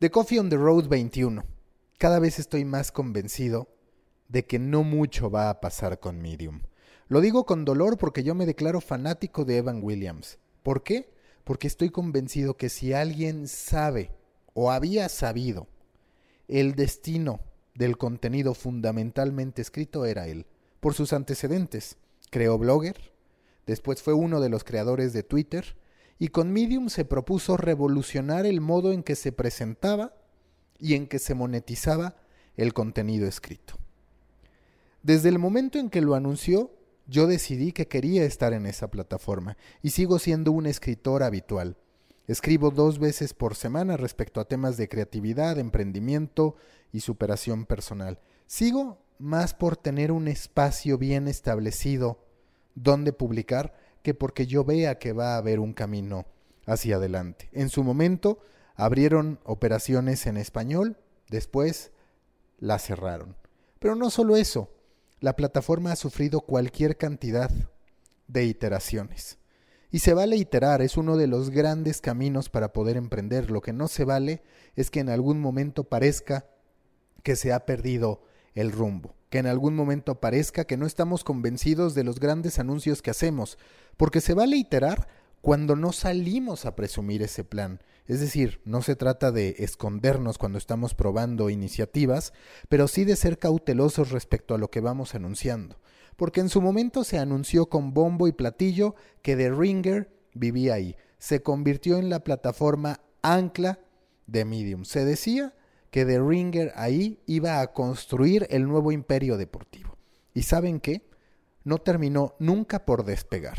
The Coffee on the Road 21. Cada vez estoy más convencido de que no mucho va a pasar con Medium. Lo digo con dolor porque yo me declaro fanático de Evan Williams. ¿Por qué? Porque estoy convencido que si alguien sabe o había sabido el destino del contenido fundamentalmente escrito era él, por sus antecedentes. Creó Blogger, después fue uno de los creadores de Twitter, y con Medium se propuso revolucionar el modo en que se presentaba y en que se monetizaba el contenido escrito. Desde el momento en que lo anunció, yo decidí que quería estar en esa plataforma y sigo siendo un escritor habitual. Escribo dos veces por semana respecto a temas de creatividad, emprendimiento y superación personal. Sigo más por tener un espacio bien establecido donde publicar que porque yo vea que va a haber un camino hacia adelante. En su momento abrieron operaciones en español, después la cerraron. Pero no solo eso, la plataforma ha sufrido cualquier cantidad de iteraciones. Y se vale iterar, es uno de los grandes caminos para poder emprender. Lo que no se vale es que en algún momento parezca que se ha perdido el rumbo, que en algún momento parezca que no estamos convencidos de los grandes anuncios que hacemos, porque se vale iterar cuando no salimos a presumir ese plan. Es decir, no se trata de escondernos cuando estamos probando iniciativas, pero sí de ser cautelosos respecto a lo que vamos anunciando. Porque en su momento se anunció con bombo y platillo que The Ringer vivía ahí. Se convirtió en la plataforma ancla de Medium. Se decía que The Ringer ahí iba a construir el nuevo imperio deportivo. ¿Y saben qué? No terminó nunca por despegar.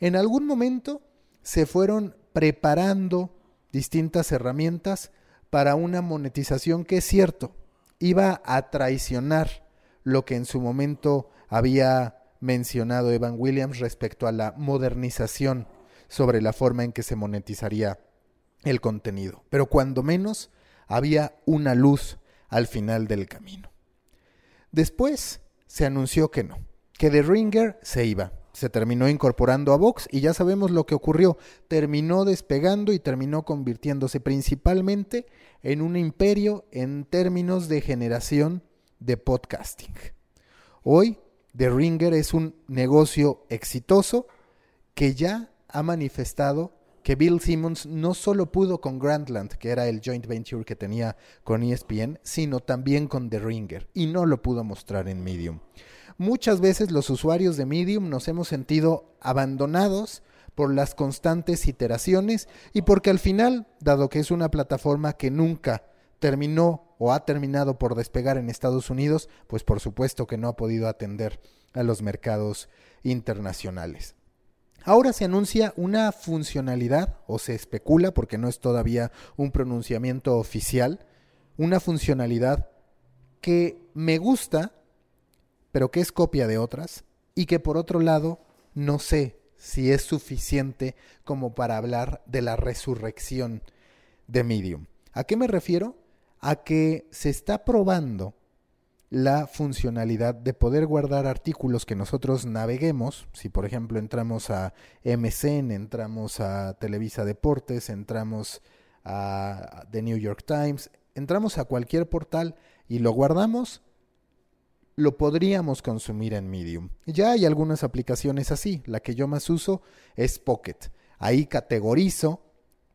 En algún momento se fueron preparando distintas herramientas para una monetización que es cierto, iba a traicionar lo que en su momento había mencionado Evan Williams respecto a la modernización sobre la forma en que se monetizaría el contenido. Pero cuando menos había una luz al final del camino. Después se anunció que no, que The Ringer se iba. Se terminó incorporando a Vox y ya sabemos lo que ocurrió. Terminó despegando y terminó convirtiéndose principalmente en un imperio en términos de generación de podcasting. Hoy The Ringer es un negocio exitoso que ya ha manifestado que Bill Simmons no solo pudo con Grandland, que era el joint venture que tenía con ESPN, sino también con The Ringer, y no lo pudo mostrar en Medium. Muchas veces los usuarios de Medium nos hemos sentido abandonados por las constantes iteraciones y porque al final, dado que es una plataforma que nunca terminó o ha terminado por despegar en Estados Unidos, pues por supuesto que no ha podido atender a los mercados internacionales. Ahora se anuncia una funcionalidad, o se especula, porque no es todavía un pronunciamiento oficial, una funcionalidad que me gusta, pero que es copia de otras, y que por otro lado no sé si es suficiente como para hablar de la resurrección de Medium. ¿A qué me refiero? A que se está probando la funcionalidad de poder guardar artículos que nosotros naveguemos. Si por ejemplo entramos a MCN, entramos a Televisa Deportes, entramos a The New York Times, entramos a cualquier portal y lo guardamos, lo podríamos consumir en Medium. Ya hay algunas aplicaciones así. La que yo más uso es Pocket. Ahí categorizo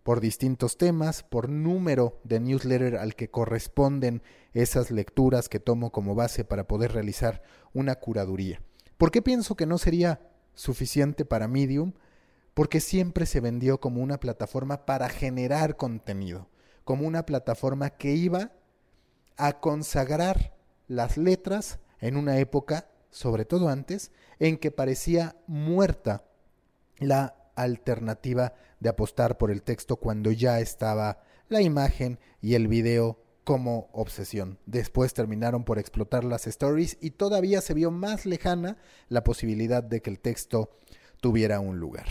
por distintos temas, por número de newsletter al que corresponden esas lecturas que tomo como base para poder realizar una curaduría. ¿Por qué pienso que no sería suficiente para Medium? Porque siempre se vendió como una plataforma para generar contenido, como una plataforma que iba a consagrar las letras en una época, sobre todo antes, en que parecía muerta la alternativa de apostar por el texto cuando ya estaba la imagen y el video como obsesión. Después terminaron por explotar las stories y todavía se vio más lejana la posibilidad de que el texto tuviera un lugar.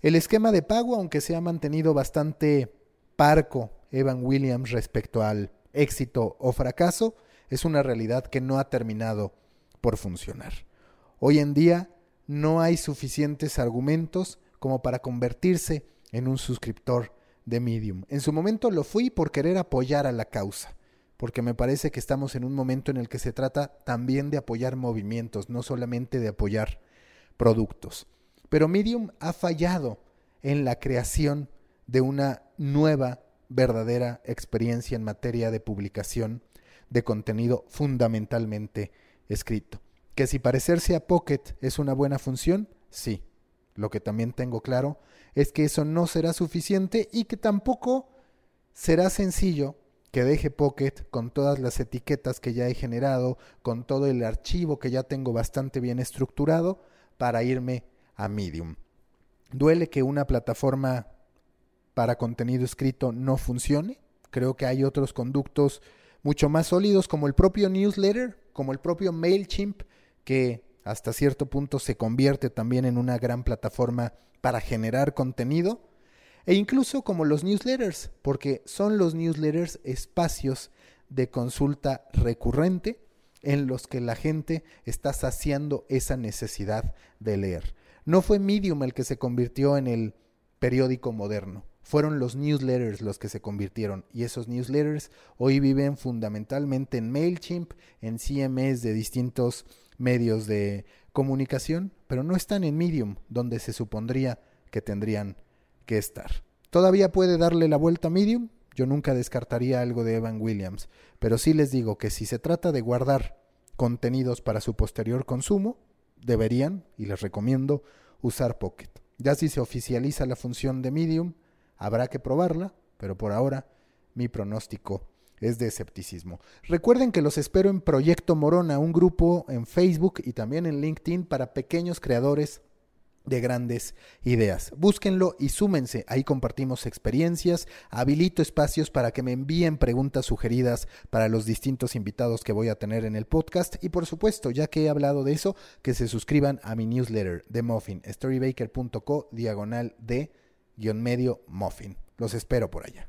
El esquema de pago, aunque se ha mantenido bastante parco Evan Williams respecto al éxito o fracaso, es una realidad que no ha terminado por funcionar. Hoy en día no hay suficientes argumentos como para convertirse en un suscriptor de Medium. En su momento lo fui por querer apoyar a la causa, porque me parece que estamos en un momento en el que se trata también de apoyar movimientos, no solamente de apoyar productos. Pero Medium ha fallado en la creación de una nueva, verdadera experiencia en materia de publicación de contenido fundamentalmente escrito. Que si parecerse a Pocket es una buena función, sí. Lo que también tengo claro es que eso no será suficiente y que tampoco será sencillo que deje Pocket con todas las etiquetas que ya he generado, con todo el archivo que ya tengo bastante bien estructurado para irme a Medium. Duele que una plataforma para contenido escrito no funcione. Creo que hay otros conductos mucho más sólidos como el propio newsletter, como el propio MailChimp, que hasta cierto punto se convierte también en una gran plataforma para generar contenido, e incluso como los newsletters, porque son los newsletters espacios de consulta recurrente en los que la gente está saciando esa necesidad de leer. No fue Medium el que se convirtió en el periódico moderno, fueron los newsletters los que se convirtieron y esos newsletters hoy viven fundamentalmente en MailChimp, en CMS de distintos medios de comunicación, pero no están en Medium, donde se supondría que tendrían que estar. ¿Todavía puede darle la vuelta a Medium? Yo nunca descartaría algo de Evan Williams, pero sí les digo que si se trata de guardar contenidos para su posterior consumo, deberían, y les recomiendo, usar Pocket. Ya si se oficializa la función de Medium, habrá que probarla, pero por ahora mi pronóstico es de escepticismo. Recuerden que los espero en Proyecto Morona, un grupo en Facebook y también en LinkedIn para pequeños creadores de grandes ideas. Búsquenlo y súmense. Ahí compartimos experiencias, habilito espacios para que me envíen preguntas sugeridas para los distintos invitados que voy a tener en el podcast y por supuesto, ya que he hablado de eso, que se suscriban a mi newsletter de Muffin, storybaker.co diagonal de guion medio Muffin. Los espero por allá.